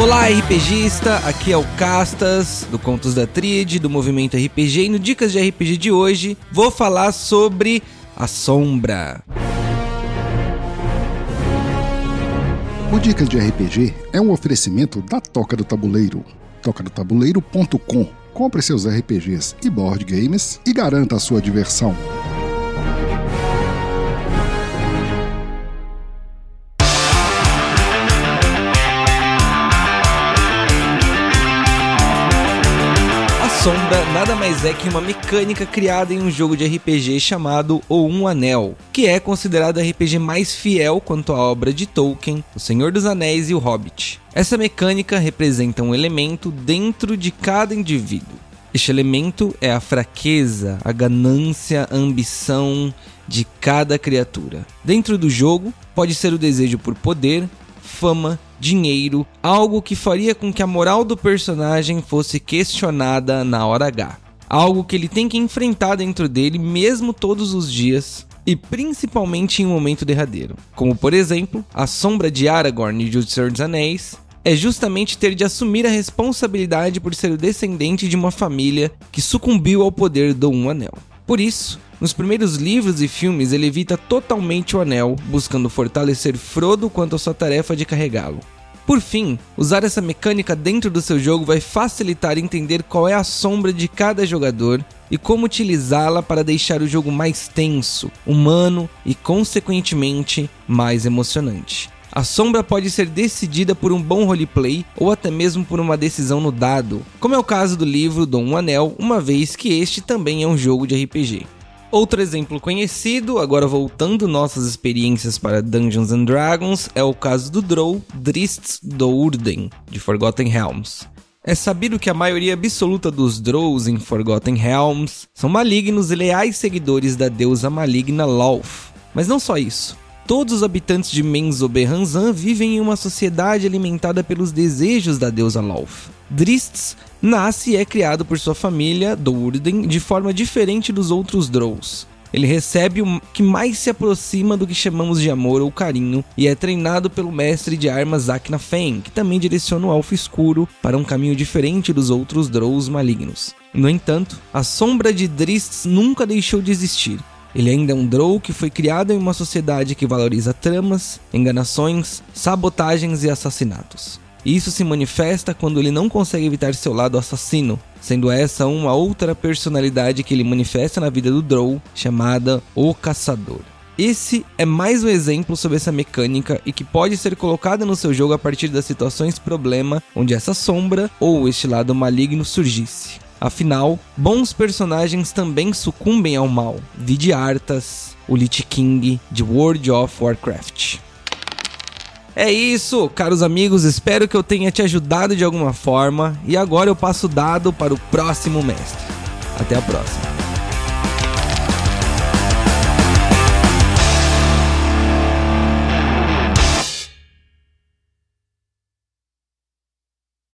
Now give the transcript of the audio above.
Olá, RPGista! Aqui é o Castas, do Contos da Tríade, do Movimento RPG, e no Dicas de RPG de hoje vou falar sobre a Sombra. O Dicas de RPG é um oferecimento da Toca do Tabuleiro. tocadotabuleiro.com Compre seus RPGs e board games e garanta a sua diversão. Sombra nada mais é que uma mecânica criada em um jogo de RPG chamado O Um Anel, que é considerado o RPG mais fiel quanto à obra de Tolkien, O Senhor dos Anéis e O Hobbit. Essa mecânica representa um elemento dentro de cada indivíduo. Este elemento é a fraqueza, a ganância, a ambição de cada criatura. Dentro do jogo, pode ser o desejo por poder, fama, dinheiro, algo que faria com que a moral do personagem fosse questionada na hora H. Algo que ele tem que enfrentar dentro dele mesmo todos os dias, e principalmente em um momento derradeiro. Como por exemplo, a sombra de Aragorn de O Senhor dos Anéis é justamente ter de assumir a responsabilidade por ser o descendente de uma família que sucumbiu ao poder do Um Anel. Por isso, nos primeiros livros e filmes ele evita totalmente o anel, buscando fortalecer Frodo quanto à sua tarefa de carregá-lo. Por fim, usar essa mecânica dentro do seu jogo vai facilitar entender qual é a sombra de cada jogador e como utilizá-la para deixar o jogo mais tenso, humano e, consequentemente, mais emocionante. A sombra pode ser decidida por um bom roleplay ou até mesmo por uma decisão no dado, como é o caso do livro Dom um Anel, uma vez que este também é um jogo de RPG. Outro exemplo conhecido, agora voltando nossas experiências para Dungeons and Dragons, é o caso do Drow Drists Dourden, de Forgotten Realms. É sabido que a maioria absoluta dos Drows em Forgotten Realms são malignos e leais seguidores da deusa maligna Lolth. Mas não só isso. Todos os habitantes de Menzoberranzan vivem em uma sociedade alimentada pelos desejos da deusa Lolth. Drists nasce e é criado por sua família, Dourden, de forma diferente dos outros Drows. Ele recebe o que mais se aproxima do que chamamos de amor ou carinho e é treinado pelo mestre de armas Zakna Fen, que também direciona o Elfo Escuro para um caminho diferente dos outros Drows malignos. No entanto, a sombra de Drists nunca deixou de existir. Ele ainda é um Drow que foi criado em uma sociedade que valoriza tramas, enganações, sabotagens e assassinatos. Isso se manifesta quando ele não consegue evitar seu lado assassino, sendo essa uma outra personalidade que ele manifesta na vida do Drow, chamada O Caçador. Esse é mais um exemplo sobre essa mecânica e que pode ser colocada no seu jogo a partir das situações problema onde essa sombra ou este lado maligno surgisse. Afinal, bons personagens também sucumbem ao mal, vide Arthas, o Lich King de World of Warcraft. É isso, caros amigos, espero que eu tenha te ajudado de alguma forma e agora eu passo o dado para o próximo mestre. Até a próxima.